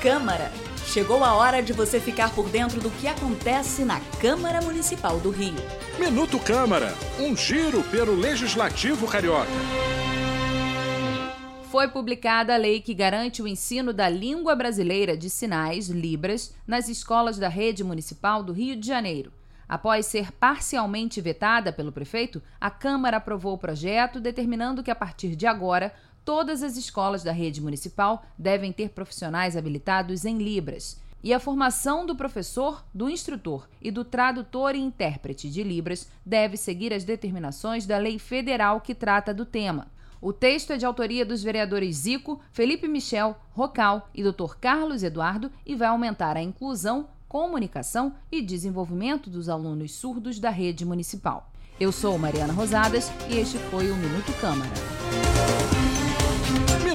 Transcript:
Câmara. Chegou a hora de você ficar por dentro do que acontece na Câmara Municipal do Rio. Minuto Câmara, um giro pelo Legislativo Carioca. Foi publicada a lei que garante o ensino da língua brasileira de sinais, Libras, nas escolas da rede municipal do Rio de Janeiro. Após ser parcialmente vetada pelo prefeito, a Câmara aprovou o projeto, determinando que a partir de agora todas as escolas da rede municipal devem ter profissionais habilitados em Libras. E a formação do professor, do instrutor e do tradutor e intérprete de Libras deve seguir as determinações da lei federal que trata do tema. O texto é de autoria dos vereadores Zico, Felipe Michel, Rocal e Dr. Carlos Eduardo e vai aumentar a inclusão, comunicação e desenvolvimento dos alunos surdos da rede municipal. Eu sou Mariana Rosadas e este foi o Minuto Câmara.